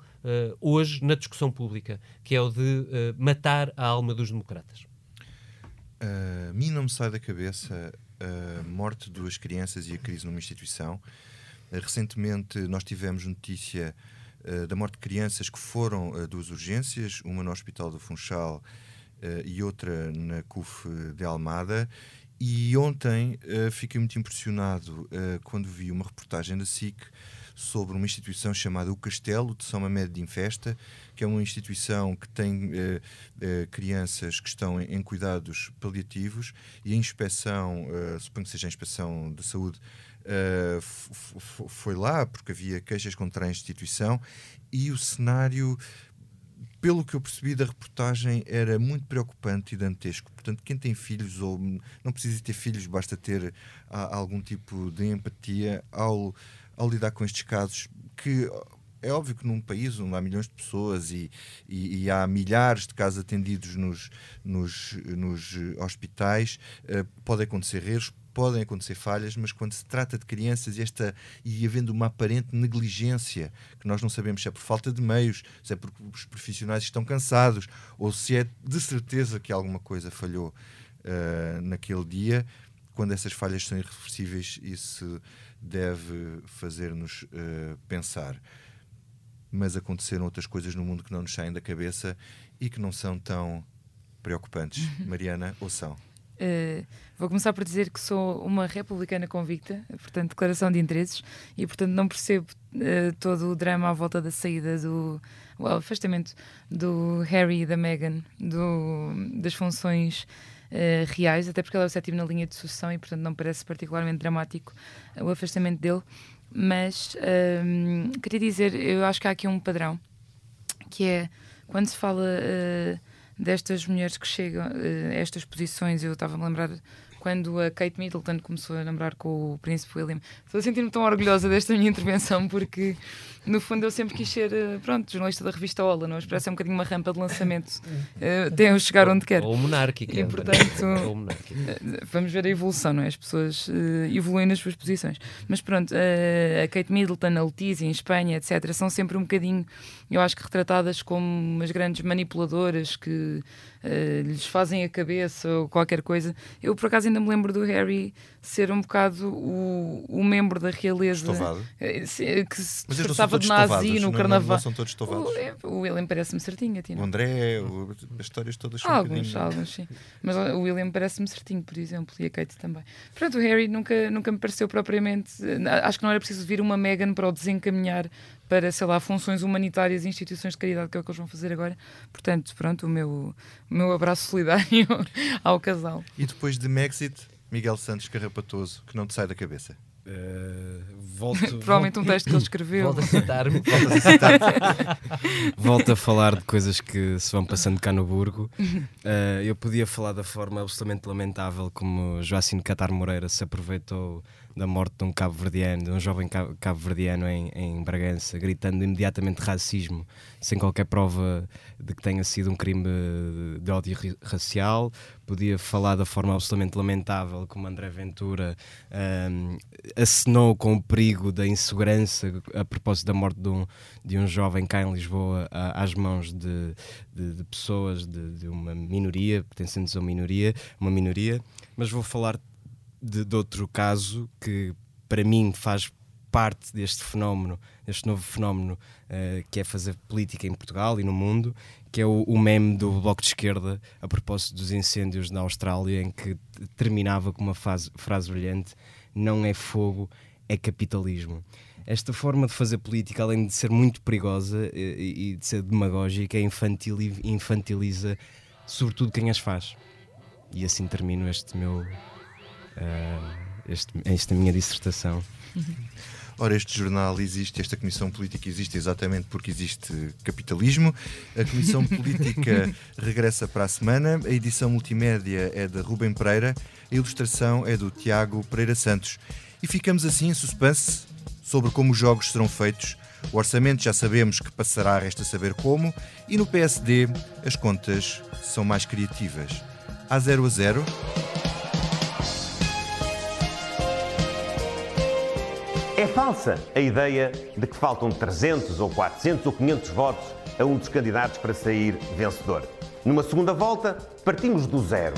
hoje na discussão pública, que é o de matar a alma dos democratas. A mim não me sai da cabeça a morte de duas crianças e a crise numa instituição. Uh, recentemente nós tivemos notícia uh, da morte de crianças que foram uh, duas urgências, uma no Hospital do Funchal e outra na CUF de Almada. E ontem fiquei muito impressionado quando vi uma reportagem da SIC sobre uma instituição chamada O Castelo de São Mamed de Infesta, que é uma instituição que tem eh, crianças que estão em, em, cuidados paliativos e a inspeção, suponho que seja a inspeção de saúde, foi lá porque havia queixas contra a instituição e o cenário pelo que eu percebi da reportagem, era muito preocupante e dantesco. Portanto, quem tem filhos, ou não precisa ter filhos, basta ter a, algum tipo de empatia ao, ao lidar com estes casos, que é óbvio que num país onde há milhões de pessoas e, e, e há milhares de casos atendidos nos, nos, nos hospitais, uh, acontecer erros, podem acontecer falhas, mas quando se trata de crianças e, esta, e havendo uma aparente negligência, que nós não sabemos se é por falta de meios, se é porque os profissionais estão cansados, ou se é de certeza que alguma coisa falhou uh, naquele dia, quando essas falhas são irreversíveis, isso deve fazer-nos uh, pensar. Mas aconteceram outras coisas no mundo que não nos saem da cabeça e que não são tão preocupantes. Mariana, ou são? Uh, vou começar por dizer que sou uma republicana convicta, portanto, declaração de interesses, e portanto não percebo uh, todo o drama à volta da saída do o afastamento do Harry e da Meghan do, das funções uh, reais, até porque ele é o sétimo na linha de sucessão e portanto não parece particularmente dramático o afastamento dele. Mas ehm, queria dizer, eu acho que há aqui um padrão que é quando se fala destas mulheres que chegam uh, a estas posições, eu estava a lembrar quando a Kate Middleton começou a namorar com o Príncipe William. Estou a sentir-me tão orgulhosa desta minha intervenção porque, no fundo, eu sempre quis ser, eh, pronto, jornalista da revista Ola, não? É um bocadinho uma rampa de lançamento uh, até eu chegar onde quero. Ou monárquica. E, portanto, ou monárquica. vamos ver a evolução, não é? As pessoas uh, evoluem nas suas posições. Mas pronto, uh, a Kate Middleton, a Letícia em Espanha, etc., são sempre um bocadinho, eu acho que retratadas como umas grandes manipuladoras que uh, lhes fazem a cabeça ou qualquer coisa. Eu, por acaso, ainda me lembro do Harry ser um bocado o, o membro da realeza uh, que se disfarçava de nazi no carnaval. Não, são todos estovados. O, o William parece-me certinho. O André, o, as histórias todas são Alguns, um alguns, sim. Mas o William parece-me certinho, por exemplo, e a Kate também. Portanto, o Harry nunca, nunca me pareceu propriamente. Acho que não era preciso vir uma Meghan para o desencaminhar para, sei lá, funções humanitárias e instituições de caridade, que é o que eles vão fazer agora. Portanto, pronto, o meu, o meu abraço solidário ao casal. E depois de Mexit, Miguel Santos Carrapatoso, que não te sai da cabeça. Uh, volto, Provavelmente volto, um texto que ele escreveu. Volto a citar-me. Volto a citar Volto a falar de coisas que se vão passando cá no Burgo. Uh, eu podia falar da forma absolutamente lamentável como Joacim Catar Moreira se aproveitou da morte de um cabo-verdiano, de um jovem cabo-verdiano em, em Bragança, gritando imediatamente racismo, sem qualquer prova de que tenha sido um crime de ódio racial. Podia falar da forma absolutamente lamentável como André Ventura um, acenou com o perigo da insegurança a propósito da morte de um, de um jovem cá em Lisboa às mãos de, de, de pessoas de, de, uma minoria, pertencentes a uma minoria, uma minoria. Mas vou falar de, de outro caso que para mim faz parte deste fenómeno, deste novo fenómeno uh, que é fazer política em Portugal e no mundo, que é o, o, meme do Bloco de Esquerda a propósito dos incêndios na Austrália, em que terminava com uma fase, frase brilhante: não é fogo, é capitalismo. Esta forma de fazer política, além de ser muito perigosa e, e de ser demagógica, infantiliza, infantiliza sobretudo quem as faz. E assim termino este meu. Uh, este, esta minha dissertação. Ora, este jornal existe, esta Comissão Política existe exatamente porque existe capitalismo. A Comissão Política regressa para a semana. A edição multimédia é da Rubem Pereira, a ilustração é do Tiago Pereira Santos. E ficamos assim em suspense sobre como os jogos serão feitos. O orçamento já sabemos que passará, resta saber como. E no PSD as contas são mais criativas. A 0 a 0. Falsa a ideia de que faltam 300 ou 400 ou 500 votos a um dos candidatos para sair vencedor. Numa segunda volta, partimos do zero.